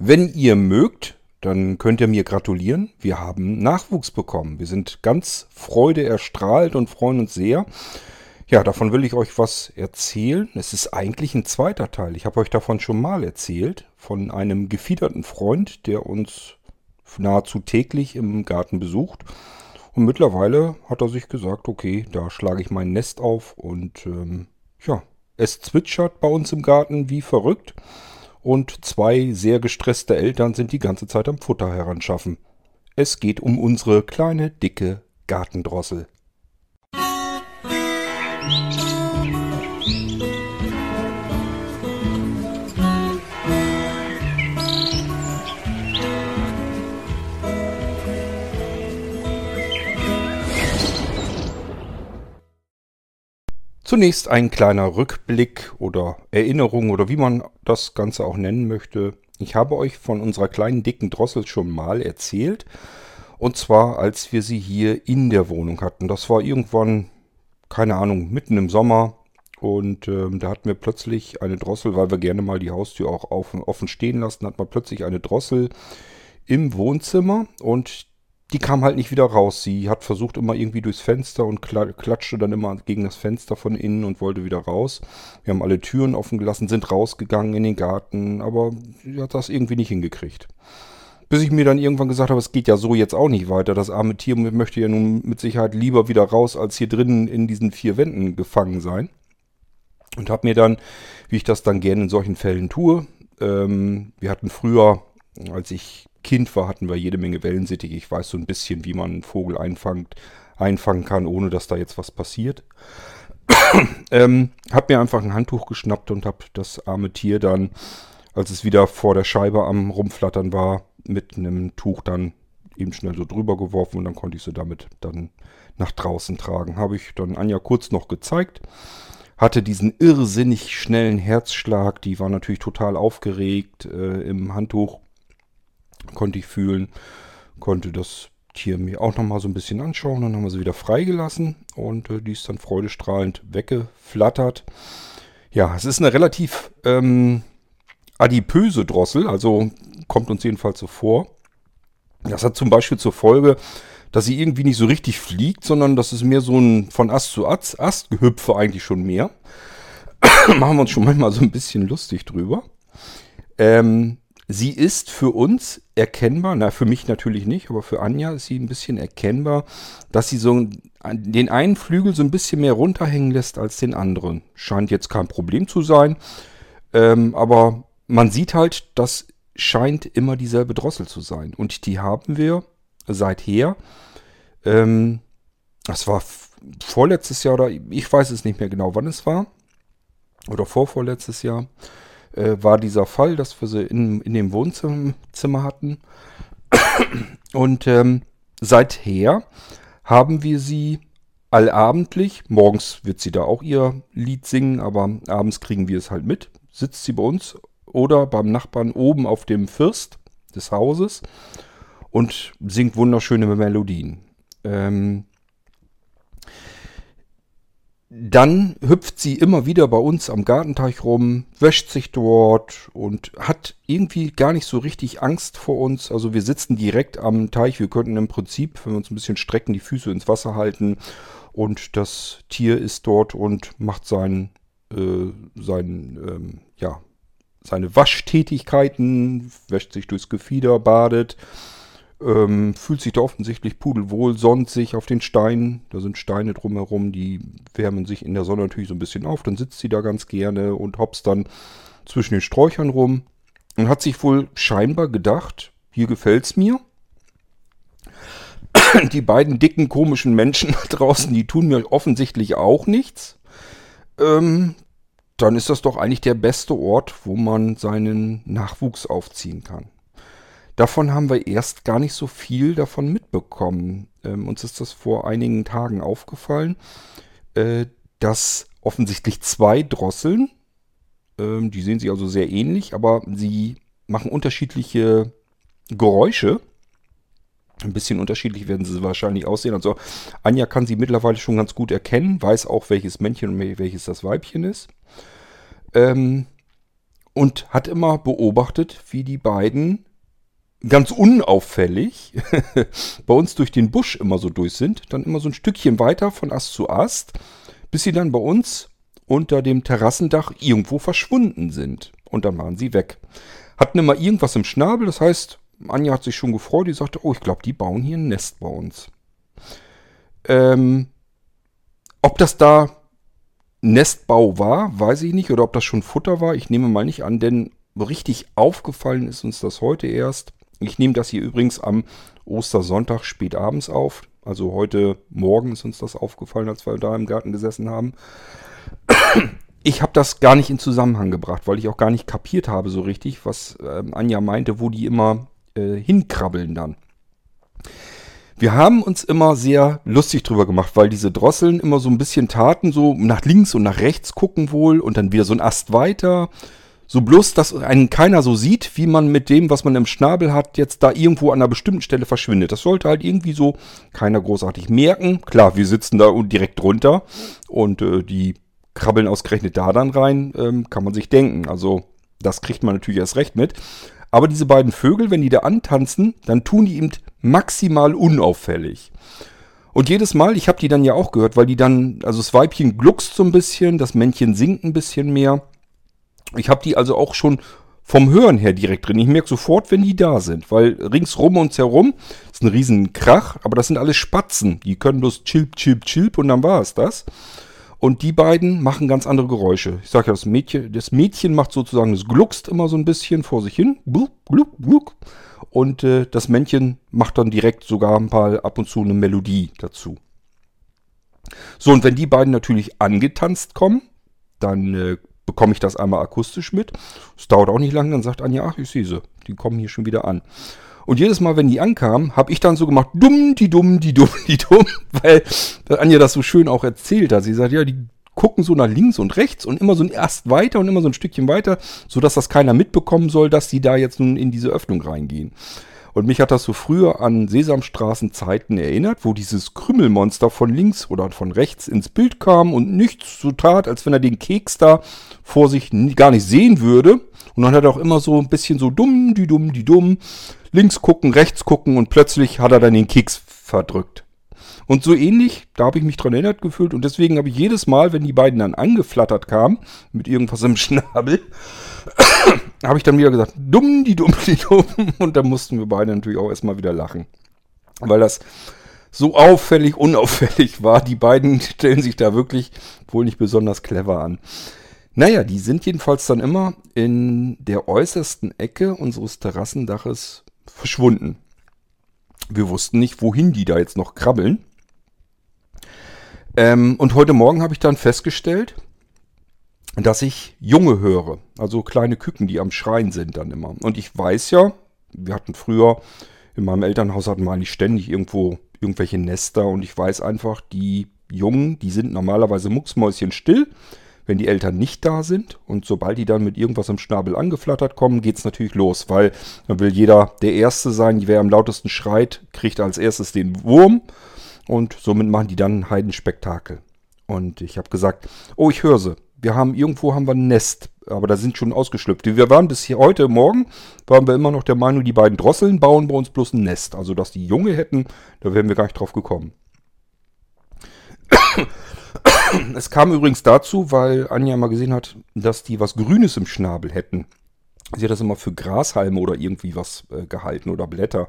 Wenn ihr mögt, dann könnt ihr mir gratulieren. Wir haben Nachwuchs bekommen. Wir sind ganz freudeerstrahlt und freuen uns sehr. Ja, davon will ich euch was erzählen. Es ist eigentlich ein zweiter Teil. Ich habe euch davon schon mal erzählt. Von einem gefiederten Freund, der uns nahezu täglich im Garten besucht. Und mittlerweile hat er sich gesagt, okay, da schlage ich mein Nest auf und ähm, ja, es zwitschert bei uns im Garten wie verrückt. Und zwei sehr gestresste Eltern sind die ganze Zeit am Futter heranschaffen. Es geht um unsere kleine, dicke Gartendrossel. Zunächst ein kleiner Rückblick oder Erinnerung oder wie man das Ganze auch nennen möchte. Ich habe euch von unserer kleinen dicken Drossel schon mal erzählt. Und zwar, als wir sie hier in der Wohnung hatten. Das war irgendwann, keine Ahnung, mitten im Sommer. Und ähm, da hatten wir plötzlich eine Drossel, weil wir gerne mal die Haustür auch offen stehen lassen, hat man plötzlich eine Drossel im Wohnzimmer. Und die kam halt nicht wieder raus. Sie hat versucht immer irgendwie durchs Fenster und klatschte dann immer gegen das Fenster von innen und wollte wieder raus. Wir haben alle Türen offen gelassen, sind rausgegangen in den Garten, aber sie hat das irgendwie nicht hingekriegt. Bis ich mir dann irgendwann gesagt habe, es geht ja so jetzt auch nicht weiter. Das arme Tier möchte ja nun mit Sicherheit lieber wieder raus, als hier drinnen in diesen vier Wänden gefangen sein. Und habe mir dann, wie ich das dann gerne in solchen Fällen tue, ähm, wir hatten früher, als ich Kind war, hatten wir jede Menge Wellensittich. Ich weiß so ein bisschen, wie man einen Vogel einfangt, einfangen kann, ohne dass da jetzt was passiert. ähm, hab mir einfach ein Handtuch geschnappt und hab das arme Tier dann, als es wieder vor der Scheibe am Rumflattern war, mit einem Tuch dann eben schnell so drüber geworfen und dann konnte ich sie damit dann nach draußen tragen. Habe ich dann Anja kurz noch gezeigt. Hatte diesen irrsinnig schnellen Herzschlag, die war natürlich total aufgeregt äh, im Handtuch konnte ich fühlen, konnte das Tier mir auch nochmal so ein bisschen anschauen. Dann haben wir sie wieder freigelassen und äh, die ist dann freudestrahlend weggeflattert. Ja, es ist eine relativ ähm, adipöse Drossel, also kommt uns jedenfalls so vor. Das hat zum Beispiel zur Folge, dass sie irgendwie nicht so richtig fliegt, sondern das ist mehr so ein von Ast zu Ast, Astgehüpfe eigentlich schon mehr. Machen wir uns schon manchmal so ein bisschen lustig drüber. Ähm, Sie ist für uns erkennbar, na für mich natürlich nicht, aber für Anja ist sie ein bisschen erkennbar, dass sie so den einen Flügel so ein bisschen mehr runterhängen lässt als den anderen. Scheint jetzt kein Problem zu sein, ähm, aber man sieht halt, das scheint immer dieselbe Drossel zu sein. Und die haben wir seither, ähm, das war vorletztes Jahr oder ich weiß es nicht mehr genau, wann es war, oder vorvorletztes Jahr, äh, war dieser Fall, dass wir sie in, in dem Wohnzimmer hatten. Und ähm, seither haben wir sie allabendlich, morgens wird sie da auch ihr Lied singen, aber abends kriegen wir es halt mit, sitzt sie bei uns oder beim Nachbarn oben auf dem First des Hauses und singt wunderschöne Melodien. Ähm, dann hüpft sie immer wieder bei uns am Gartenteich rum, wäscht sich dort und hat irgendwie gar nicht so richtig Angst vor uns. Also wir sitzen direkt am Teich. Wir könnten im Prinzip, wenn wir uns ein bisschen strecken, die Füße ins Wasser halten. Und das Tier ist dort und macht sein, äh, sein, ähm, ja, seine Waschtätigkeiten, wäscht sich durchs Gefieder, badet ähm, fühlt sich da offensichtlich pudelwohl, sonnt sich auf den Steinen. Da sind Steine drumherum, die wärmen sich in der Sonne natürlich so ein bisschen auf. Dann sitzt sie da ganz gerne und hopst dann zwischen den Sträuchern rum. Und hat sich wohl scheinbar gedacht, hier gefällt's mir. Die beiden dicken, komischen Menschen da draußen, die tun mir offensichtlich auch nichts. Ähm, dann ist das doch eigentlich der beste Ort, wo man seinen Nachwuchs aufziehen kann. Davon haben wir erst gar nicht so viel davon mitbekommen. Ähm, uns ist das vor einigen Tagen aufgefallen, äh, dass offensichtlich zwei Drosseln, ähm, die sehen sich also sehr ähnlich, aber sie machen unterschiedliche Geräusche. Ein bisschen unterschiedlich werden sie wahrscheinlich aussehen. Also Anja kann sie mittlerweile schon ganz gut erkennen, weiß auch, welches Männchen und welches das Weibchen ist. Ähm, und hat immer beobachtet, wie die beiden ganz unauffällig bei uns durch den Busch immer so durch sind, dann immer so ein Stückchen weiter von Ast zu Ast, bis sie dann bei uns unter dem Terrassendach irgendwo verschwunden sind. Und dann waren sie weg. Hatten immer irgendwas im Schnabel, das heißt, Anja hat sich schon gefreut, die sagte, oh, ich glaube, die bauen hier ein Nest bei uns. Ähm, ob das da Nestbau war, weiß ich nicht, oder ob das schon Futter war, ich nehme mal nicht an, denn richtig aufgefallen ist uns das heute erst. Ich nehme das hier übrigens am Ostersonntag spät abends auf. Also heute Morgen ist uns das aufgefallen, als wir da im Garten gesessen haben. Ich habe das gar nicht in Zusammenhang gebracht, weil ich auch gar nicht kapiert habe so richtig, was äh, Anja meinte, wo die immer äh, hinkrabbeln dann. Wir haben uns immer sehr lustig drüber gemacht, weil diese Drosseln immer so ein bisschen taten, so nach links und nach rechts gucken wohl und dann wieder so ein Ast weiter. So bloß, dass einen keiner so sieht, wie man mit dem, was man im Schnabel hat, jetzt da irgendwo an einer bestimmten Stelle verschwindet. Das sollte halt irgendwie so keiner großartig merken. Klar, wir sitzen da direkt drunter und äh, die krabbeln ausgerechnet da dann rein, ähm, kann man sich denken. Also das kriegt man natürlich erst recht mit. Aber diese beiden Vögel, wenn die da antanzen, dann tun die eben maximal unauffällig. Und jedes Mal, ich habe die dann ja auch gehört, weil die dann, also das Weibchen gluckst so ein bisschen, das Männchen singt ein bisschen mehr. Ich habe die also auch schon vom Hören her direkt drin. Ich merke sofort, wenn die da sind, weil ringsrum uns herum ist ein riesen Krach, aber das sind alles Spatzen. Die können bloß chilp, chilp, chilp und dann war es das. Und die beiden machen ganz andere Geräusche. Ich sage ja, das Mädchen, das Mädchen macht sozusagen, das gluckst immer so ein bisschen vor sich hin. Gluck, gluck, gluck. Und äh, das Männchen macht dann direkt sogar ein paar ab und zu eine Melodie dazu. So, und wenn die beiden natürlich angetanzt kommen, dann äh, bekomme ich das einmal akustisch mit. Es dauert auch nicht lange, dann sagt Anja, ach, ich sehe sie. Die kommen hier schon wieder an. Und jedes Mal, wenn die ankamen, habe ich dann so gemacht, dumm, die dumm, die dumm, die dumm, weil Anja das so schön auch erzählt hat. Sie sagt, ja, die gucken so nach links und rechts und immer so ein erst weiter und immer so ein Stückchen weiter, sodass das keiner mitbekommen soll, dass die da jetzt nun in diese Öffnung reingehen. Und mich hat das so früher an Sesamstraßenzeiten erinnert, wo dieses Krümmelmonster von links oder von rechts ins Bild kam und nichts so tat, als wenn er den Keks da vor sich gar nicht sehen würde. Und dann hat er auch immer so ein bisschen so dumm, die dumm, die dumm, links gucken, rechts gucken und plötzlich hat er dann den Keks verdrückt. Und so ähnlich, da habe ich mich dran erinnert gefühlt und deswegen habe ich jedes Mal, wenn die beiden dann angeflattert kamen, mit irgendwas im Schnabel, habe ich dann wieder gesagt, dumm, die dumm, die dumm. Und da mussten wir beide natürlich auch erstmal wieder lachen. Weil das so auffällig, unauffällig war. Die beiden stellen sich da wirklich wohl nicht besonders clever an. Naja, die sind jedenfalls dann immer in der äußersten Ecke unseres Terrassendaches verschwunden. Wir wussten nicht, wohin die da jetzt noch krabbeln. Ähm, und heute Morgen habe ich dann festgestellt, dass ich Junge höre. Also kleine Küken, die am Schreien sind dann immer. Und ich weiß ja, wir hatten früher, in meinem Elternhaus hatten wir eigentlich ständig irgendwo irgendwelche Nester und ich weiß einfach, die Jungen, die sind normalerweise mucksmäuschen still wenn die Eltern nicht da sind. Und sobald die dann mit irgendwas im Schnabel angeflattert kommen, geht es natürlich los, weil dann will jeder der Erste sein. Wer am lautesten schreit, kriegt als erstes den Wurm. Und somit machen die dann ein Heidenspektakel. Und ich habe gesagt, oh, ich höre sie. Wir haben irgendwo haben wir ein Nest, aber da sind schon ausgeschlüpft. Wir waren bis hier heute Morgen, waren wir immer noch der Meinung, die beiden Drosseln bauen bei uns bloß ein Nest. Also, dass die Junge hätten, da wären wir gar nicht drauf gekommen. Es kam übrigens dazu, weil Anja mal gesehen hat, dass die was Grünes im Schnabel hätten. Sie hat das immer für Grashalme oder irgendwie was äh, gehalten oder Blätter.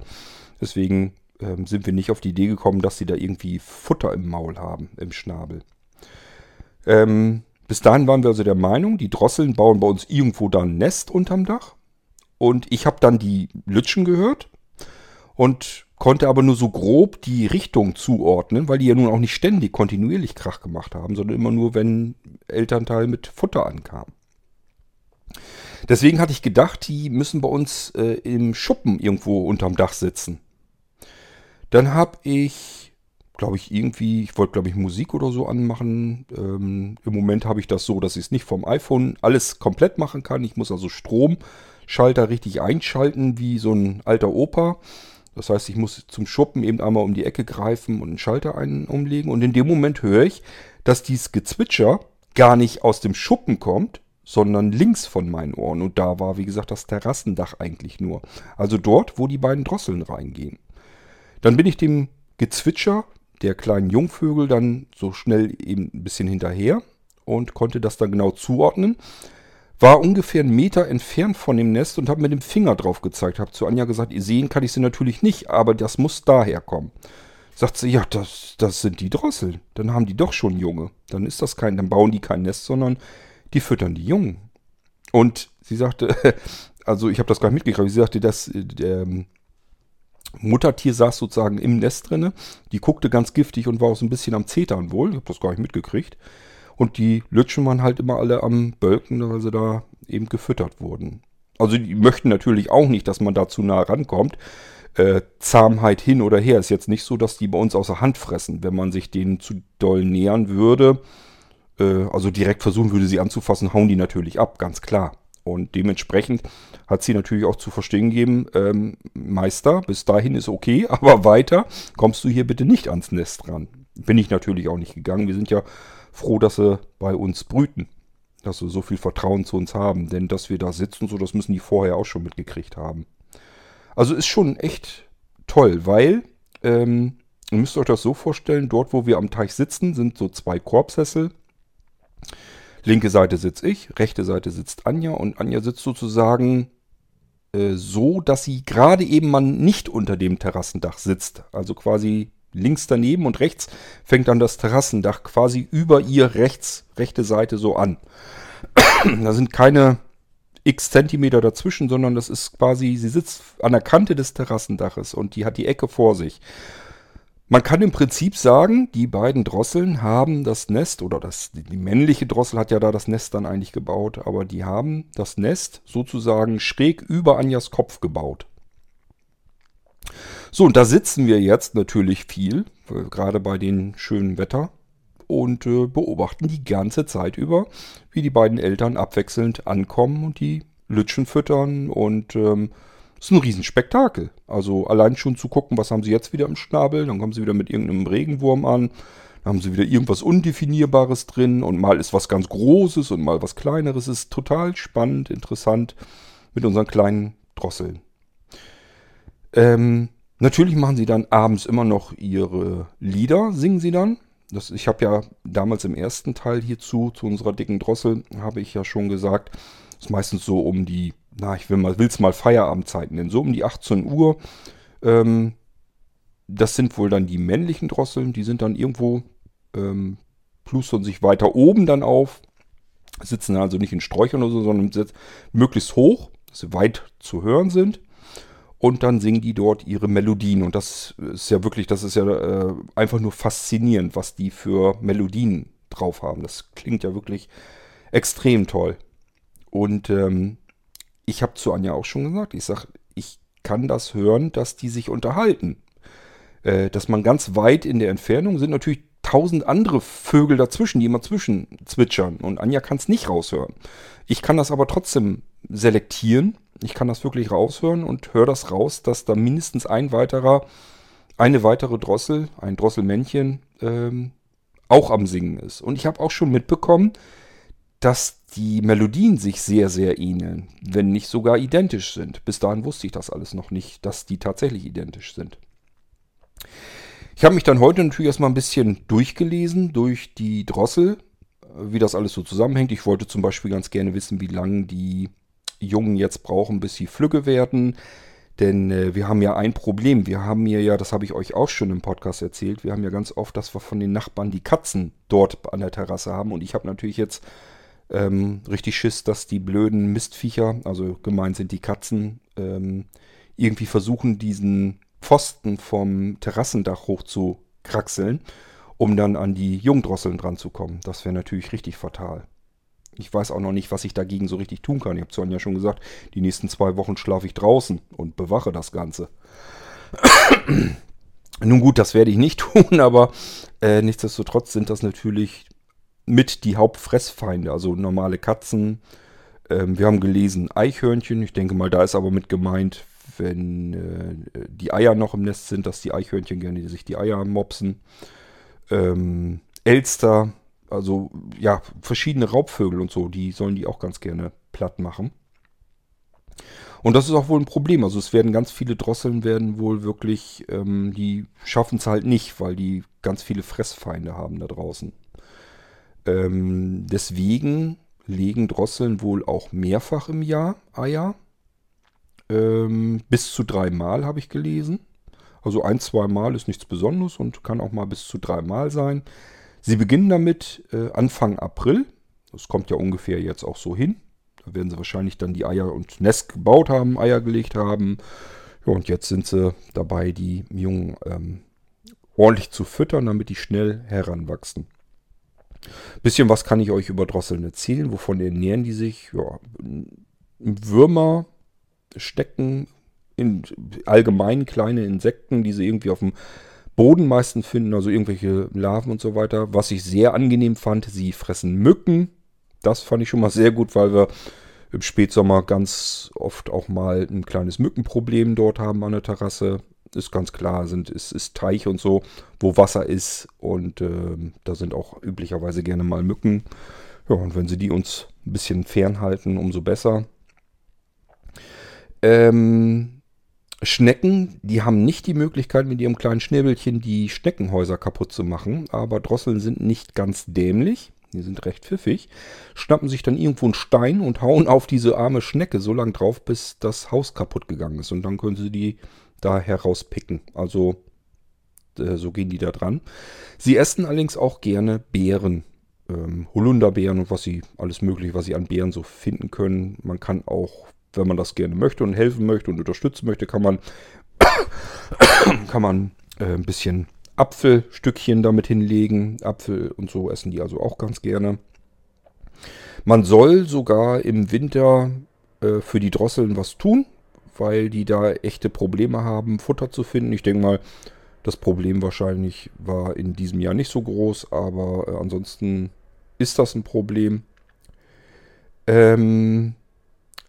Deswegen ähm, sind wir nicht auf die Idee gekommen, dass sie da irgendwie Futter im Maul haben, im Schnabel. Ähm, bis dahin waren wir also der Meinung, die Drosseln bauen bei uns irgendwo da ein Nest unterm Dach. Und ich habe dann die Lütschen gehört und konnte aber nur so grob die Richtung zuordnen, weil die ja nun auch nicht ständig kontinuierlich Krach gemacht haben, sondern immer nur, wenn Elternteil mit Futter ankam. Deswegen hatte ich gedacht, die müssen bei uns äh, im Schuppen irgendwo unterm Dach sitzen. Dann habe ich, glaube ich, irgendwie, ich wollte, glaube ich, Musik oder so anmachen. Ähm, Im Moment habe ich das so, dass ich es nicht vom iPhone alles komplett machen kann. Ich muss also Stromschalter richtig einschalten, wie so ein alter Opa. Das heißt, ich muss zum Schuppen eben einmal um die Ecke greifen und einen Schalter ein umlegen. Und in dem Moment höre ich, dass dieses Gezwitscher gar nicht aus dem Schuppen kommt, sondern links von meinen Ohren. Und da war, wie gesagt, das Terrassendach eigentlich nur. Also dort, wo die beiden Drosseln reingehen. Dann bin ich dem Gezwitscher der kleinen Jungvögel dann so schnell eben ein bisschen hinterher und konnte das dann genau zuordnen. War ungefähr einen Meter entfernt von dem Nest und habe mit dem Finger drauf gezeigt. Habe zu Anja gesagt, sehen kann ich sie natürlich nicht, aber das muss daher kommen. Sagt sie, ja, das, das sind die Drosseln. Dann haben die doch schon Junge. Dann ist das kein, dann bauen die kein Nest, sondern die füttern die Jungen. Und sie sagte, also ich habe das gar nicht mitgekriegt, sie sagte, dass der ähm, Muttertier saß sozusagen im Nest drinne. Die guckte ganz giftig und war auch so ein bisschen am Zetern wohl. Ich habe das gar nicht mitgekriegt. Und die Lütschen waren halt immer alle am Bölken, weil sie da eben gefüttert wurden. Also die möchten natürlich auch nicht, dass man da zu nah rankommt. Äh, Zahmheit hin oder her ist jetzt nicht so, dass die bei uns außer Hand fressen. Wenn man sich denen zu doll nähern würde, äh, also direkt versuchen würde, sie anzufassen, hauen die natürlich ab, ganz klar. Und dementsprechend hat sie natürlich auch zu verstehen gegeben, ähm, Meister, bis dahin ist okay, aber weiter kommst du hier bitte nicht ans Nest ran. Bin ich natürlich auch nicht gegangen. Wir sind ja froh, dass sie bei uns brüten. Dass sie so viel Vertrauen zu uns haben. Denn dass wir da sitzen, so, das müssen die vorher auch schon mitgekriegt haben. Also ist schon echt toll, weil ähm, ihr müsst euch das so vorstellen, dort wo wir am Teich sitzen, sind so zwei Korbsessel. Linke Seite sitze ich, rechte Seite sitzt Anja und Anja sitzt sozusagen äh, so, dass sie gerade eben mal nicht unter dem Terrassendach sitzt. Also quasi links daneben und rechts fängt dann das Terrassendach quasi über ihr rechts, rechte Seite so an. da sind keine x Zentimeter dazwischen, sondern das ist quasi, sie sitzt an der Kante des Terrassendaches und die hat die Ecke vor sich. Man kann im Prinzip sagen, die beiden Drosseln haben das Nest, oder das, die männliche Drossel hat ja da das Nest dann eigentlich gebaut, aber die haben das Nest sozusagen schräg über Anjas Kopf gebaut. So, und da sitzen wir jetzt natürlich viel, gerade bei dem schönen Wetter, und äh, beobachten die ganze Zeit über, wie die beiden Eltern abwechselnd ankommen und die Lütschen füttern und ähm, ist ein Riesenspektakel. Also allein schon zu gucken, was haben sie jetzt wieder im Schnabel, dann kommen sie wieder mit irgendeinem Regenwurm an, dann haben sie wieder irgendwas Undefinierbares drin und mal ist was ganz Großes und mal was Kleineres. Ist total spannend, interessant mit unseren kleinen Drosseln. Ähm, Natürlich machen sie dann abends immer noch ihre Lieder, singen sie dann. Das, ich habe ja damals im ersten Teil hierzu, zu unserer dicken Drossel, habe ich ja schon gesagt, ist meistens so um die, na, ich will mal, will's mal Feierabendzeiten nennen, so um die 18 Uhr. Ähm, das sind wohl dann die männlichen Drosseln, die sind dann irgendwo, ähm, plustern sich weiter oben dann auf, sitzen also nicht in Sträuchern oder so, sondern möglichst hoch, dass sie weit zu hören sind und dann singen die dort ihre Melodien. Und das ist ja wirklich, das ist ja äh, einfach nur faszinierend, was die für Melodien drauf haben. Das klingt ja wirklich extrem toll. Und ähm, ich habe zu Anja auch schon gesagt, ich sage, ich kann das hören, dass die sich unterhalten. Äh, dass man ganz weit in der Entfernung sind natürlich tausend andere Vögel dazwischen, die immer zwischen zwitschern. Und Anja kann es nicht raushören. Ich kann das aber trotzdem selektieren ich kann das wirklich raushören und höre das raus, dass da mindestens ein weiterer, eine weitere Drossel, ein Drosselmännchen, ähm, auch am Singen ist. Und ich habe auch schon mitbekommen, dass die Melodien sich sehr, sehr ähneln, wenn nicht sogar identisch sind. Bis dahin wusste ich das alles noch nicht, dass die tatsächlich identisch sind. Ich habe mich dann heute natürlich erstmal ein bisschen durchgelesen durch die Drossel, wie das alles so zusammenhängt. Ich wollte zum Beispiel ganz gerne wissen, wie lang die Jungen jetzt brauchen, bis sie flügge werden. Denn äh, wir haben ja ein Problem. Wir haben hier ja, das habe ich euch auch schon im Podcast erzählt, wir haben ja ganz oft, dass wir von den Nachbarn die Katzen dort an der Terrasse haben. Und ich habe natürlich jetzt ähm, richtig Schiss, dass die blöden Mistviecher, also gemeint sind die Katzen, ähm, irgendwie versuchen, diesen Pfosten vom Terrassendach hoch zu kraxeln, um dann an die Jungdrosseln dran zu kommen. Das wäre natürlich richtig fatal. Ich weiß auch noch nicht, was ich dagegen so richtig tun kann. Ich habe Sonja schon gesagt, die nächsten zwei Wochen schlafe ich draußen und bewache das Ganze. Nun gut, das werde ich nicht tun, aber äh, nichtsdestotrotz sind das natürlich mit die Hauptfressfeinde, also normale Katzen. Ähm, wir haben gelesen Eichhörnchen. Ich denke mal, da ist aber mit gemeint, wenn äh, die Eier noch im Nest sind, dass die Eichhörnchen gerne sich die Eier mopsen. Ähm, Elster also ja, verschiedene Raubvögel und so, die sollen die auch ganz gerne platt machen. Und das ist auch wohl ein Problem. Also es werden ganz viele Drosseln werden wohl wirklich, ähm, die schaffen es halt nicht, weil die ganz viele Fressfeinde haben da draußen. Ähm, deswegen legen Drosseln wohl auch mehrfach im Jahr Eier. Ähm, bis zu dreimal habe ich gelesen. Also ein, zwei Mal ist nichts Besonderes und kann auch mal bis zu dreimal sein. Sie beginnen damit äh, Anfang April. Das kommt ja ungefähr jetzt auch so hin. Da werden sie wahrscheinlich dann die Eier und Nest gebaut haben, Eier gelegt haben. Ja, und jetzt sind sie dabei, die Jungen ähm, ordentlich zu füttern, damit die schnell heranwachsen. Bisschen was kann ich euch über Drosseln erzählen. Wovon ernähren die sich? Ja, Würmer, Stecken, in, allgemein kleine Insekten, die sie irgendwie auf dem Boden meistens finden, also irgendwelche Larven und so weiter. Was ich sehr angenehm fand, sie fressen Mücken. Das fand ich schon mal sehr gut, weil wir im Spätsommer ganz oft auch mal ein kleines Mückenproblem dort haben an der Terrasse. Ist ganz klar, sind, ist, ist Teich und so, wo Wasser ist und äh, da sind auch üblicherweise gerne mal Mücken. Ja, und wenn sie die uns ein bisschen fernhalten, umso besser. Ähm, Schnecken, die haben nicht die Möglichkeit, mit ihrem kleinen Schnäbelchen die Schneckenhäuser kaputt zu machen, aber Drosseln sind nicht ganz dämlich. Die sind recht pfiffig, schnappen sich dann irgendwo einen Stein und hauen auf diese arme Schnecke so lang drauf, bis das Haus kaputt gegangen ist. Und dann können sie die da herauspicken. Also äh, so gehen die da dran. Sie essen allerdings auch gerne Beeren. Ähm, Holunderbeeren und was sie, alles mögliche, was sie an Beeren so finden können. Man kann auch wenn man das gerne möchte und helfen möchte und unterstützen möchte, kann man, kann man äh, ein bisschen Apfelstückchen damit hinlegen. Apfel und so essen die also auch ganz gerne. Man soll sogar im Winter äh, für die Drosseln was tun, weil die da echte Probleme haben, Futter zu finden. Ich denke mal, das Problem wahrscheinlich war in diesem Jahr nicht so groß, aber äh, ansonsten ist das ein Problem. Ähm,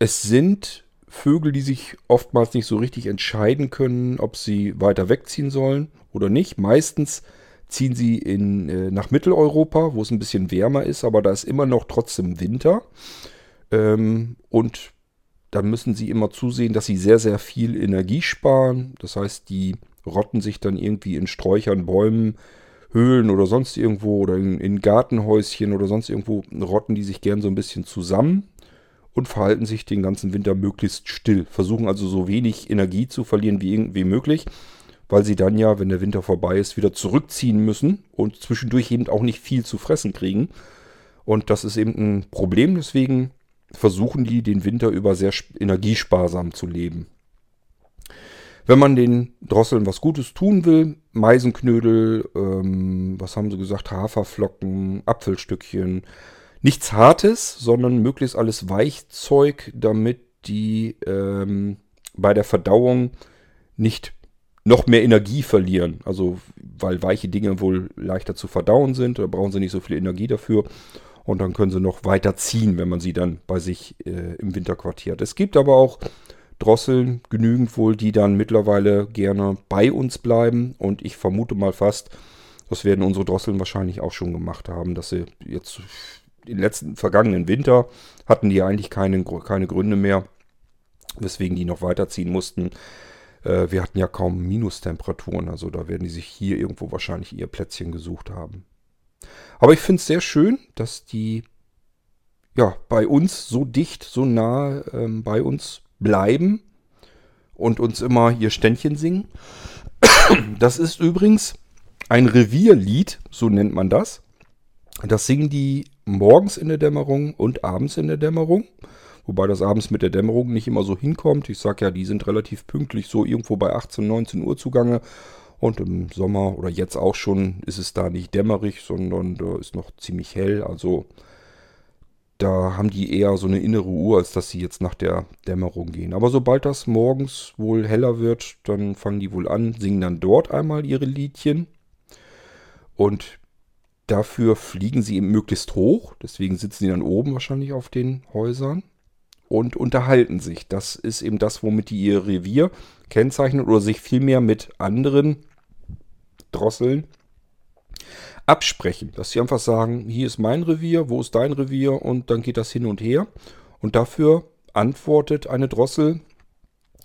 es sind Vögel, die sich oftmals nicht so richtig entscheiden können, ob sie weiter wegziehen sollen oder nicht. Meistens ziehen sie in, äh, nach Mitteleuropa, wo es ein bisschen wärmer ist, aber da ist immer noch trotzdem Winter. Ähm, und dann müssen sie immer zusehen, dass sie sehr, sehr viel Energie sparen. Das heißt, die rotten sich dann irgendwie in Sträuchern, Bäumen, Höhlen oder sonst irgendwo oder in, in Gartenhäuschen oder sonst irgendwo rotten die sich gern so ein bisschen zusammen und verhalten sich den ganzen Winter möglichst still. Versuchen also so wenig Energie zu verlieren wie, wie möglich, weil sie dann ja, wenn der Winter vorbei ist, wieder zurückziehen müssen und zwischendurch eben auch nicht viel zu fressen kriegen. Und das ist eben ein Problem, deswegen versuchen die den Winter über sehr energiesparsam zu leben. Wenn man den Drosseln was Gutes tun will, Meisenknödel, ähm, was haben sie gesagt, Haferflocken, Apfelstückchen, nichts Hartes, sondern möglichst alles Weichzeug, damit die ähm, bei der Verdauung nicht noch mehr Energie verlieren. Also weil weiche Dinge wohl leichter zu verdauen sind, da brauchen sie nicht so viel Energie dafür. Und dann können sie noch weiter ziehen, wenn man sie dann bei sich äh, im Winter quartiert. Es gibt aber auch Drosseln genügend wohl, die dann mittlerweile gerne bei uns bleiben. Und ich vermute mal fast, das werden unsere Drosseln wahrscheinlich auch schon gemacht haben, dass sie jetzt den letzten vergangenen Winter hatten die eigentlich keine, keine Gründe mehr, weswegen die noch weiterziehen mussten. Äh, wir hatten ja kaum Minustemperaturen, also da werden die sich hier irgendwo wahrscheinlich ihr Plätzchen gesucht haben. Aber ich finde es sehr schön, dass die ja bei uns so dicht, so nah ähm, bei uns bleiben und uns immer ihr Ständchen singen. Das ist übrigens ein Revierlied, so nennt man das. Das singen die morgens in der Dämmerung und abends in der Dämmerung. Wobei das abends mit der Dämmerung nicht immer so hinkommt. Ich sage ja, die sind relativ pünktlich so irgendwo bei 18, 19 Uhr zugange. Und im Sommer oder jetzt auch schon ist es da nicht dämmerig, sondern da ist noch ziemlich hell. Also da haben die eher so eine innere Uhr, als dass sie jetzt nach der Dämmerung gehen. Aber sobald das morgens wohl heller wird, dann fangen die wohl an, singen dann dort einmal ihre Liedchen. Und Dafür fliegen sie eben möglichst hoch, deswegen sitzen sie dann oben wahrscheinlich auf den Häusern und unterhalten sich. Das ist eben das, womit die ihr Revier kennzeichnen oder sich vielmehr mit anderen Drosseln absprechen. Dass sie einfach sagen, hier ist mein Revier, wo ist dein Revier und dann geht das hin und her. Und dafür antwortet eine Drossel,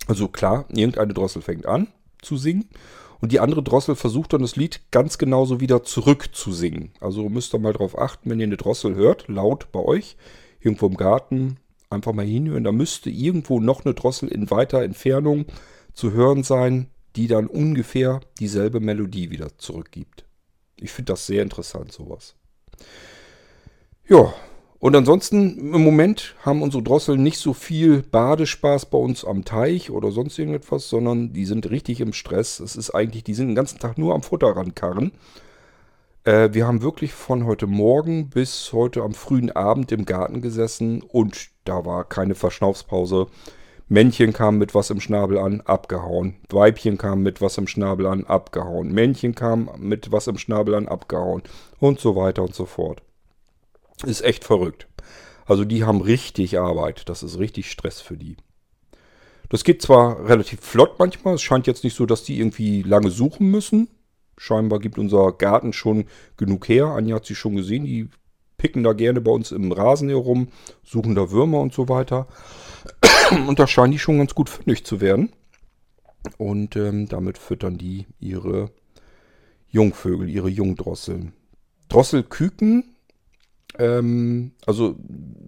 also klar, irgendeine Drossel fängt an zu singen und die andere Drossel versucht dann das Lied ganz genauso wieder zurückzusingen. Also müsst ihr mal drauf achten, wenn ihr eine Drossel hört, laut bei euch, irgendwo im Garten, einfach mal hinhören. Da müsste irgendwo noch eine Drossel in weiter Entfernung zu hören sein, die dann ungefähr dieselbe Melodie wieder zurückgibt. Ich finde das sehr interessant, sowas. Ja, und ansonsten im Moment haben unsere Drosseln nicht so viel Badespaß bei uns am Teich oder sonst irgendetwas, sondern die sind richtig im Stress. Es ist eigentlich, die sind den ganzen Tag nur am Futter rankarren. Äh, wir haben wirklich von heute Morgen bis heute am frühen Abend im Garten gesessen und da war keine Verschnaufspause. Männchen kam mit was im Schnabel an, abgehauen. Weibchen kam mit was im Schnabel an, abgehauen. Männchen kam mit was im Schnabel an, abgehauen. Und so weiter und so fort. Ist echt verrückt. Also die haben richtig Arbeit. Das ist richtig Stress für die. Das geht zwar relativ flott manchmal. Es scheint jetzt nicht so, dass die irgendwie lange suchen müssen. Scheinbar gibt unser Garten schon genug her. Anja hat sie schon gesehen. Die picken da gerne bei uns im Rasen herum, suchen da Würmer und so weiter. Und da scheinen die schon ganz gut fündig zu werden. Und ähm, damit füttern die ihre Jungvögel, ihre Jungdrosseln. Drosselküken ähm, also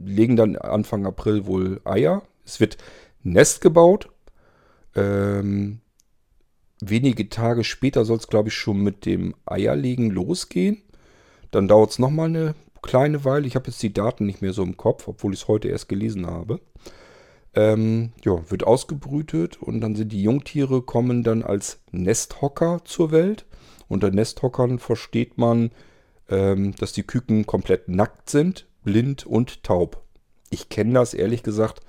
legen dann Anfang April wohl Eier. Es wird Nest gebaut. Ähm, wenige Tage später soll es, glaube ich, schon mit dem Eierlegen losgehen. Dann dauert es nochmal eine kleine Weile. Ich habe jetzt die Daten nicht mehr so im Kopf, obwohl ich es heute erst gelesen habe. Ähm, ja, wird ausgebrütet und dann sind die Jungtiere kommen dann als Nesthocker zur Welt. Unter Nesthockern versteht man ähm, dass die Küken komplett nackt sind, blind und taub. Ich kenne das ehrlich gesagt.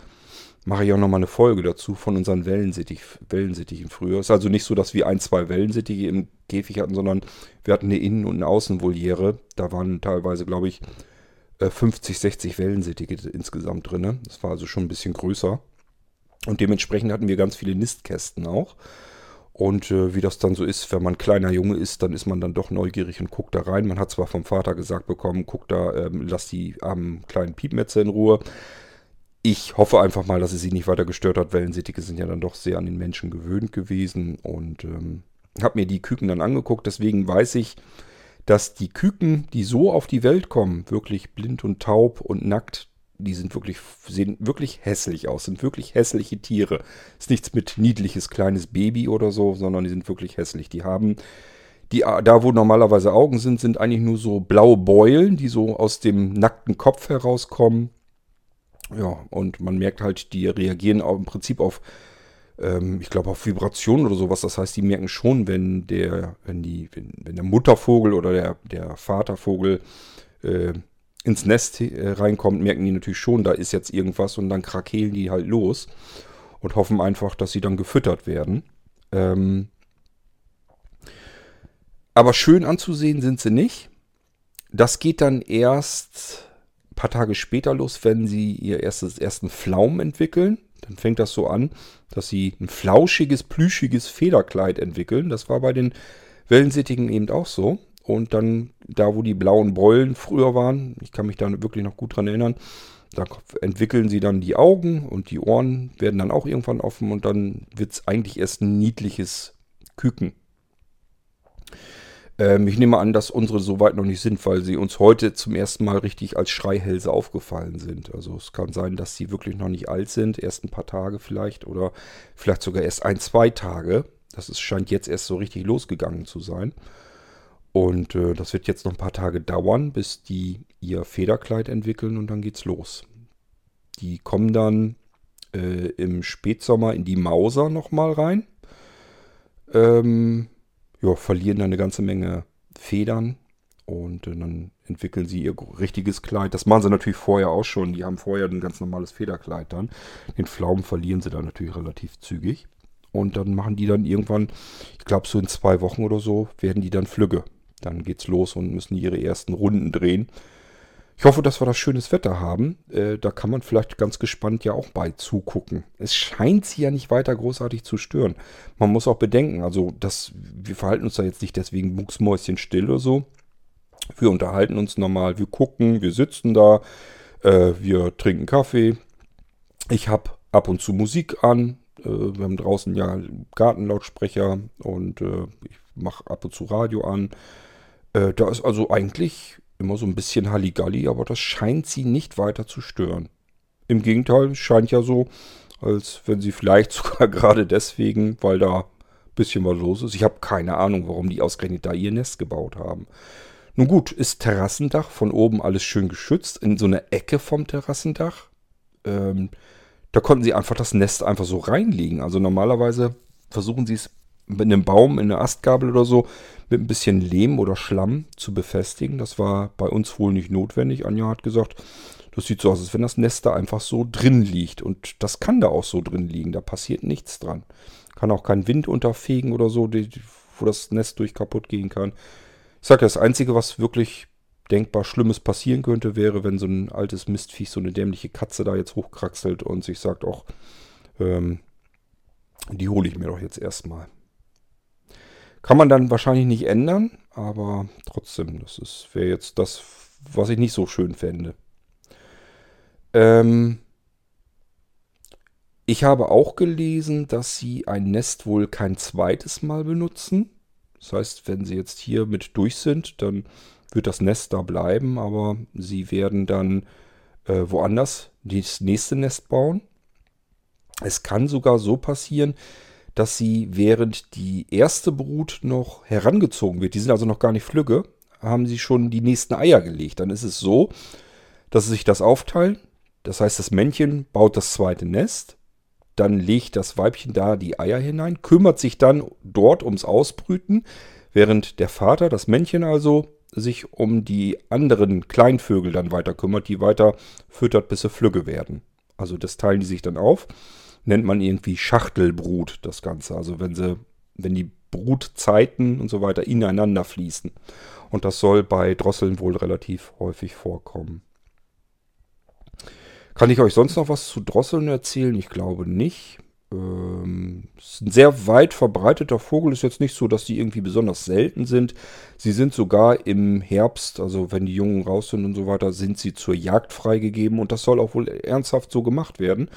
Mache ich auch nochmal eine Folge dazu von unseren Wellensittich, Wellensittichen früher. Es ist also nicht so, dass wir ein, zwei Wellensittiche im Käfig hatten, sondern wir hatten eine Innen- und eine Außenvoliere. Da waren teilweise, glaube ich, 50, äh, 60 Wellensittiche insgesamt drin. Das war also schon ein bisschen größer. Und dementsprechend hatten wir ganz viele Nistkästen auch. Und äh, wie das dann so ist, wenn man kleiner Junge ist, dann ist man dann doch neugierig und guckt da rein. Man hat zwar vom Vater gesagt bekommen, guck da, ähm, lass die armen kleinen Piepmetze in Ruhe. Ich hoffe einfach mal, dass es sie nicht weiter gestört hat. Wellensittige sind ja dann doch sehr an den Menschen gewöhnt gewesen und ähm, habe mir die Küken dann angeguckt. Deswegen weiß ich, dass die Küken, die so auf die Welt kommen, wirklich blind und taub und nackt, die sind wirklich, sehen wirklich hässlich aus, sind wirklich hässliche Tiere. Ist nichts mit niedliches kleines Baby oder so, sondern die sind wirklich hässlich. Die haben, die, da wo normalerweise Augen sind, sind eigentlich nur so blaue Beulen, die so aus dem nackten Kopf herauskommen. Ja, und man merkt halt, die reagieren auch im Prinzip auf, ähm, ich glaube, auf Vibrationen oder sowas. Das heißt, die merken schon, wenn der, wenn die, wenn, wenn der Muttervogel oder der, der Vatervogel äh, ins Nest äh, reinkommt, merken die natürlich schon, da ist jetzt irgendwas und dann krakehlen die halt los und hoffen einfach, dass sie dann gefüttert werden. Ähm aber schön anzusehen sind sie nicht. Das geht dann erst ein paar Tage später los, wenn sie ihr erstes, ersten Pflaumen entwickeln. Dann fängt das so an, dass sie ein flauschiges, plüschiges Federkleid entwickeln. Das war bei den Wellensittigen eben auch so. Und dann da, wo die blauen Beulen früher waren, ich kann mich da wirklich noch gut dran erinnern, da entwickeln sie dann die Augen und die Ohren werden dann auch irgendwann offen und dann wird es eigentlich erst ein niedliches Küken. Ähm, ich nehme an, dass unsere so weit noch nicht sind, weil sie uns heute zum ersten Mal richtig als Schreihälse aufgefallen sind. Also es kann sein, dass sie wirklich noch nicht alt sind, erst ein paar Tage vielleicht oder vielleicht sogar erst ein, zwei Tage. Das ist, scheint jetzt erst so richtig losgegangen zu sein. Und äh, das wird jetzt noch ein paar Tage dauern, bis die ihr Federkleid entwickeln und dann geht's los. Die kommen dann äh, im Spätsommer in die Mauser nochmal rein. Ähm, ja, verlieren dann eine ganze Menge Federn und äh, dann entwickeln sie ihr richtiges Kleid. Das machen sie natürlich vorher auch schon. Die haben vorher ein ganz normales Federkleid dann. Den Pflaumen verlieren sie dann natürlich relativ zügig. Und dann machen die dann irgendwann, ich glaube so in zwei Wochen oder so, werden die dann Flügge. Dann geht's los und müssen ihre ersten Runden drehen. Ich hoffe, dass wir das schönes Wetter haben. Äh, da kann man vielleicht ganz gespannt ja auch bei zugucken. Es scheint sie ja nicht weiter großartig zu stören. Man muss auch bedenken, also dass wir verhalten uns da jetzt nicht deswegen mucksmäuschen still oder so, Wir unterhalten uns normal, wir gucken, wir sitzen da, äh, wir trinken Kaffee. Ich habe ab und zu Musik an. Äh, wir haben draußen ja Gartenlautsprecher und äh, ich mache ab und zu Radio an. Äh, da ist also eigentlich immer so ein bisschen Halligalli, aber das scheint sie nicht weiter zu stören. Im Gegenteil, scheint ja so, als wenn sie vielleicht sogar gerade deswegen, weil da ein bisschen was los ist. Ich habe keine Ahnung, warum die ausgerechnet da ihr Nest gebaut haben. Nun gut, ist Terrassendach von oben alles schön geschützt, in so einer Ecke vom Terrassendach. Ähm, da konnten sie einfach das Nest einfach so reinlegen. Also normalerweise versuchen sie es mit einem Baum in einer Astgabel oder so mit ein bisschen Lehm oder Schlamm zu befestigen. Das war bei uns wohl nicht notwendig. Anja hat gesagt, das sieht so aus, als wenn das Nest da einfach so drin liegt. Und das kann da auch so drin liegen. Da passiert nichts dran. Kann auch kein Wind unterfegen oder so, wo das Nest durch kaputt gehen kann. Ich sage, das Einzige, was wirklich denkbar Schlimmes passieren könnte, wäre, wenn so ein altes Mistviech, so eine dämliche Katze da jetzt hochkraxelt und sich sagt, auch, ähm, die hole ich mir doch jetzt erstmal. Kann man dann wahrscheinlich nicht ändern, aber trotzdem, das wäre jetzt das, was ich nicht so schön fände. Ähm, ich habe auch gelesen, dass sie ein Nest wohl kein zweites Mal benutzen. Das heißt, wenn sie jetzt hier mit durch sind, dann wird das Nest da bleiben, aber sie werden dann äh, woanders das nächste Nest bauen. Es kann sogar so passieren, dass sie, während die erste Brut noch herangezogen wird, die sind also noch gar nicht flügge, haben sie schon die nächsten Eier gelegt. Dann ist es so, dass sie sich das aufteilen. Das heißt, das Männchen baut das zweite Nest, dann legt das Weibchen da die Eier hinein, kümmert sich dann dort ums Ausbrüten, während der Vater, das Männchen also, sich um die anderen Kleinvögel dann weiter kümmert, die weiter füttert, bis sie flügge werden. Also das teilen die sich dann auf nennt man irgendwie Schachtelbrut, das Ganze. Also wenn sie, wenn die Brutzeiten und so weiter ineinander fließen. Und das soll bei Drosseln wohl relativ häufig vorkommen. Kann ich euch sonst noch was zu Drosseln erzählen? Ich glaube nicht. Ähm, ist ein sehr weit verbreiteter Vogel. Ist jetzt nicht so, dass die irgendwie besonders selten sind. Sie sind sogar im Herbst, also wenn die Jungen raus sind und so weiter, sind sie zur Jagd freigegeben. Und das soll auch wohl ernsthaft so gemacht werden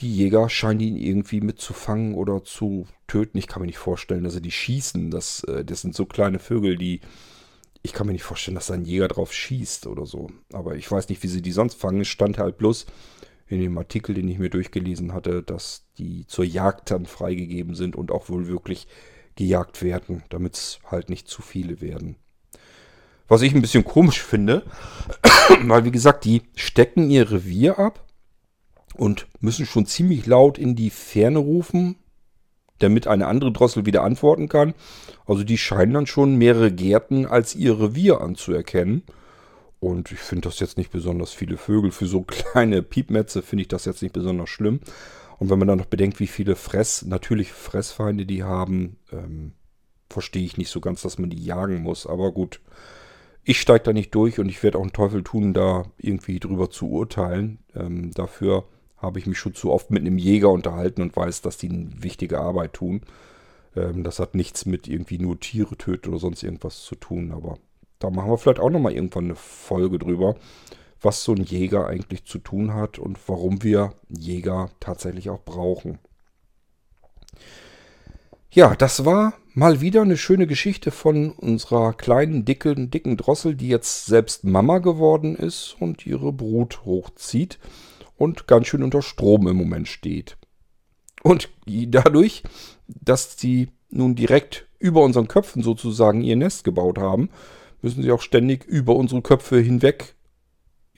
die Jäger scheinen ihn irgendwie mitzufangen oder zu töten. Ich kann mir nicht vorstellen, dass sie die schießen. Das, äh, das sind so kleine Vögel, die. Ich kann mir nicht vorstellen, dass da ein Jäger drauf schießt oder so. Aber ich weiß nicht, wie sie die sonst fangen. Es stand halt bloß in dem Artikel, den ich mir durchgelesen hatte, dass die zur Jagd dann freigegeben sind und auch wohl wirklich gejagt werden, damit es halt nicht zu viele werden. Was ich ein bisschen komisch finde, weil wie gesagt, die stecken ihr Revier ab und müssen schon ziemlich laut in die Ferne rufen, damit eine andere Drossel wieder antworten kann. Also die scheinen dann schon mehrere Gärten als ihr Revier anzuerkennen. Und ich finde das jetzt nicht besonders viele Vögel. Für so kleine Piepmetze finde ich das jetzt nicht besonders schlimm. Und wenn man dann noch bedenkt, wie viele Fress, natürlich Fressfeinde die haben, ähm, verstehe ich nicht so ganz, dass man die jagen muss. Aber gut, ich steige da nicht durch und ich werde auch einen Teufel tun, da irgendwie drüber zu urteilen. Ähm, dafür habe ich mich schon zu oft mit einem Jäger unterhalten und weiß, dass die eine wichtige Arbeit tun. Ähm, das hat nichts mit irgendwie nur Tiere töten oder sonst irgendwas zu tun. Aber da machen wir vielleicht auch nochmal irgendwann eine Folge drüber, was so ein Jäger eigentlich zu tun hat und warum wir Jäger tatsächlich auch brauchen. Ja, das war mal wieder eine schöne Geschichte von unserer kleinen, dicken, dicken Drossel, die jetzt selbst Mama geworden ist und ihre Brut hochzieht und ganz schön unter Strom im Moment steht. Und dadurch, dass sie nun direkt über unseren Köpfen sozusagen ihr Nest gebaut haben, müssen sie auch ständig über unsere Köpfe hinweg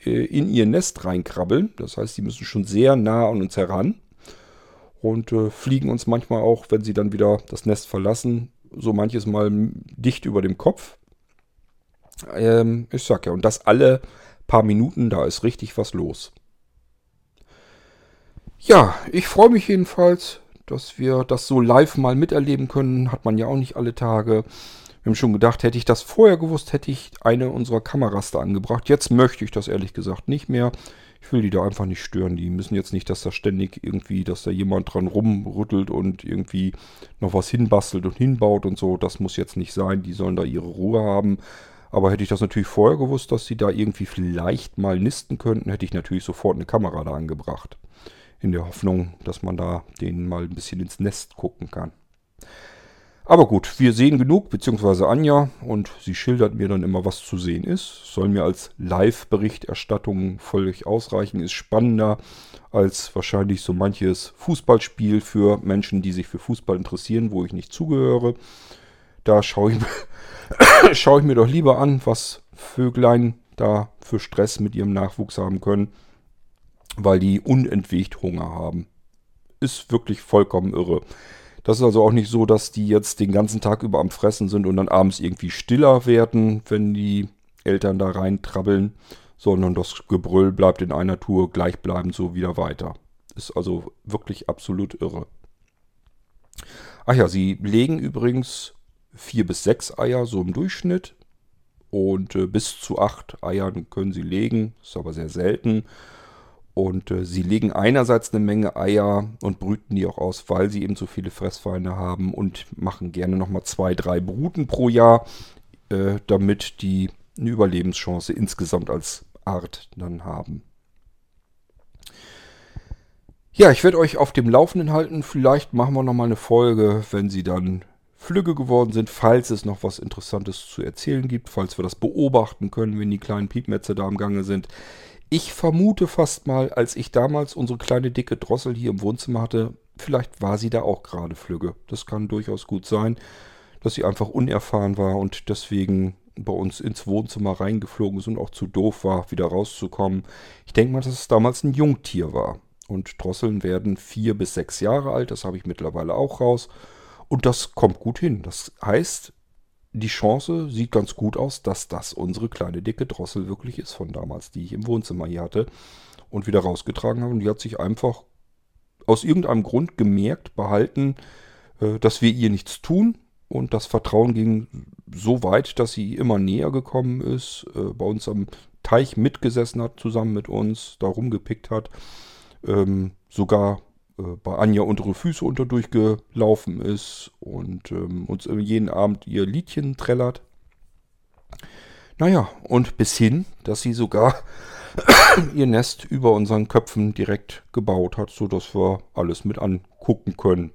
äh, in ihr Nest reinkrabbeln. Das heißt, sie müssen schon sehr nah an uns heran und äh, fliegen uns manchmal auch, wenn sie dann wieder das Nest verlassen, so manches Mal dicht über dem Kopf. Ähm, ich sag ja, und das alle paar Minuten, da ist richtig was los. Ja, ich freue mich jedenfalls, dass wir das so live mal miterleben können. Hat man ja auch nicht alle Tage. Wir haben schon gedacht, hätte ich das vorher gewusst, hätte ich eine unserer Kameras da angebracht. Jetzt möchte ich das ehrlich gesagt nicht mehr. Ich will die da einfach nicht stören. Die müssen jetzt nicht, dass da ständig irgendwie, dass da jemand dran rumrüttelt und irgendwie noch was hinbastelt und hinbaut und so. Das muss jetzt nicht sein. Die sollen da ihre Ruhe haben. Aber hätte ich das natürlich vorher gewusst, dass sie da irgendwie vielleicht mal nisten könnten, hätte ich natürlich sofort eine Kamera da angebracht. In der Hoffnung, dass man da denen mal ein bisschen ins Nest gucken kann. Aber gut, wir sehen genug, beziehungsweise Anja, und sie schildert mir dann immer, was zu sehen ist. Soll mir als Live-Berichterstattung völlig ausreichen, ist spannender als wahrscheinlich so manches Fußballspiel für Menschen, die sich für Fußball interessieren, wo ich nicht zugehöre. Da schaue ich, schaue ich mir doch lieber an, was Vöglein da für Stress mit ihrem Nachwuchs haben können, weil die unentwegt Hunger haben. Ist wirklich vollkommen irre. Das ist also auch nicht so, dass die jetzt den ganzen Tag über am Fressen sind und dann abends irgendwie stiller werden, wenn die Eltern da reintrabbeln, sondern das Gebrüll bleibt in einer Tour gleichbleibend so wieder weiter. Ist also wirklich absolut irre. Ach ja, sie legen übrigens vier bis sechs Eier so im Durchschnitt und äh, bis zu acht Eiern können sie legen, ist aber sehr selten. Und äh, sie legen einerseits eine Menge Eier und brüten die auch aus, weil sie eben so viele Fressfeinde haben und machen gerne nochmal zwei, drei Bruten pro Jahr, äh, damit die eine Überlebenschance insgesamt als Art dann haben. Ja, ich werde euch auf dem Laufenden halten. Vielleicht machen wir nochmal eine Folge, wenn sie dann flügge geworden sind, falls es noch was Interessantes zu erzählen gibt, falls wir das beobachten können, wenn die kleinen Piepmetze da am Gange sind. Ich vermute fast mal, als ich damals unsere kleine dicke Drossel hier im Wohnzimmer hatte, vielleicht war sie da auch gerade flügge. Das kann durchaus gut sein, dass sie einfach unerfahren war und deswegen bei uns ins Wohnzimmer reingeflogen ist und auch zu doof war, wieder rauszukommen. Ich denke mal, dass es damals ein Jungtier war. Und Drosseln werden vier bis sechs Jahre alt, das habe ich mittlerweile auch raus. Und das kommt gut hin. Das heißt, die Chance sieht ganz gut aus, dass das unsere kleine dicke Drossel wirklich ist von damals, die ich im Wohnzimmer hier hatte und wieder rausgetragen habe. Und die hat sich einfach aus irgendeinem Grund gemerkt, behalten, äh, dass wir ihr nichts tun. Und das Vertrauen ging so weit, dass sie immer näher gekommen ist, äh, bei uns am Teich mitgesessen hat, zusammen mit uns, da rumgepickt hat, ähm, sogar äh, bei Anja untere Füße unter durchgelaufen ist und ähm, uns jeden Abend ihr Liedchen trällert. Naja, und bis hin, dass sie sogar ihr Nest über unseren Köpfen direkt gebaut hat, sodass wir alles mit angucken können.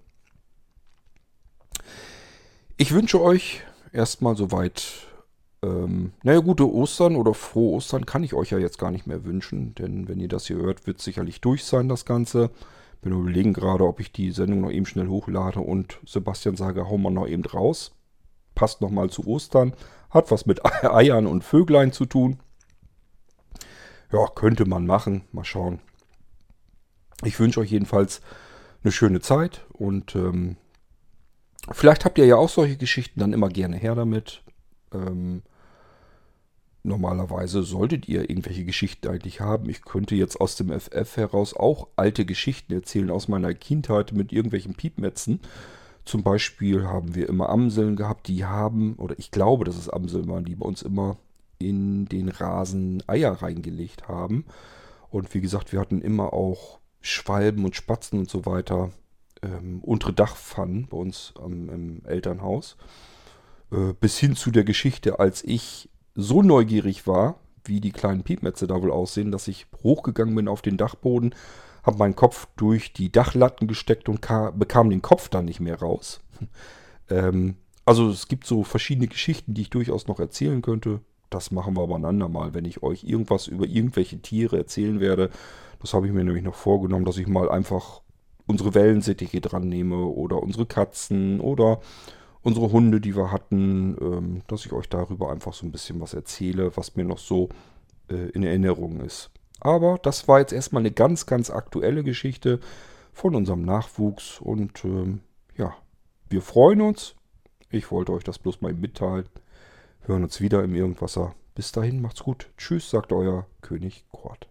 Ich wünsche euch erstmal soweit, ähm, naja, gute Ostern oder frohe Ostern kann ich euch ja jetzt gar nicht mehr wünschen, denn wenn ihr das hier hört, wird sicherlich durch sein, das Ganze. Bin überlegen gerade, ob ich die Sendung noch eben schnell hochlade und Sebastian sage, hau mal noch eben raus. Passt nochmal zu Ostern. Hat was mit Eiern und Vöglein zu tun. Ja, könnte man machen. Mal schauen. Ich wünsche euch jedenfalls eine schöne Zeit und ähm, vielleicht habt ihr ja auch solche Geschichten, dann immer gerne her damit. Ähm, Normalerweise solltet ihr irgendwelche Geschichten eigentlich haben. Ich könnte jetzt aus dem FF heraus auch alte Geschichten erzählen aus meiner Kindheit mit irgendwelchen Piepmetzen. Zum Beispiel haben wir immer Amseln gehabt, die haben, oder ich glaube, dass es Amseln waren, die bei uns immer in den Rasen Eier reingelegt haben. Und wie gesagt, wir hatten immer auch Schwalben und Spatzen und so weiter ähm, untere Dachpfannen bei uns ähm, im Elternhaus. Äh, bis hin zu der Geschichte, als ich so neugierig war, wie die kleinen Piepmetze da wohl aussehen, dass ich hochgegangen bin auf den Dachboden, habe meinen Kopf durch die Dachlatten gesteckt und bekam den Kopf dann nicht mehr raus. ähm, also es gibt so verschiedene Geschichten, die ich durchaus noch erzählen könnte. Das machen wir aber ein andermal, wenn ich euch irgendwas über irgendwelche Tiere erzählen werde. Das habe ich mir nämlich noch vorgenommen, dass ich mal einfach unsere Wellensittiche dran nehme oder unsere Katzen oder unsere Hunde, die wir hatten, ähm, dass ich euch darüber einfach so ein bisschen was erzähle, was mir noch so äh, in Erinnerung ist. Aber das war jetzt erstmal eine ganz, ganz aktuelle Geschichte von unserem Nachwuchs und ähm, ja, wir freuen uns. Ich wollte euch das bloß mal mitteilen. Hören uns wieder im Irgendwasser. Bis dahin, macht's gut. Tschüss, sagt euer König Kort.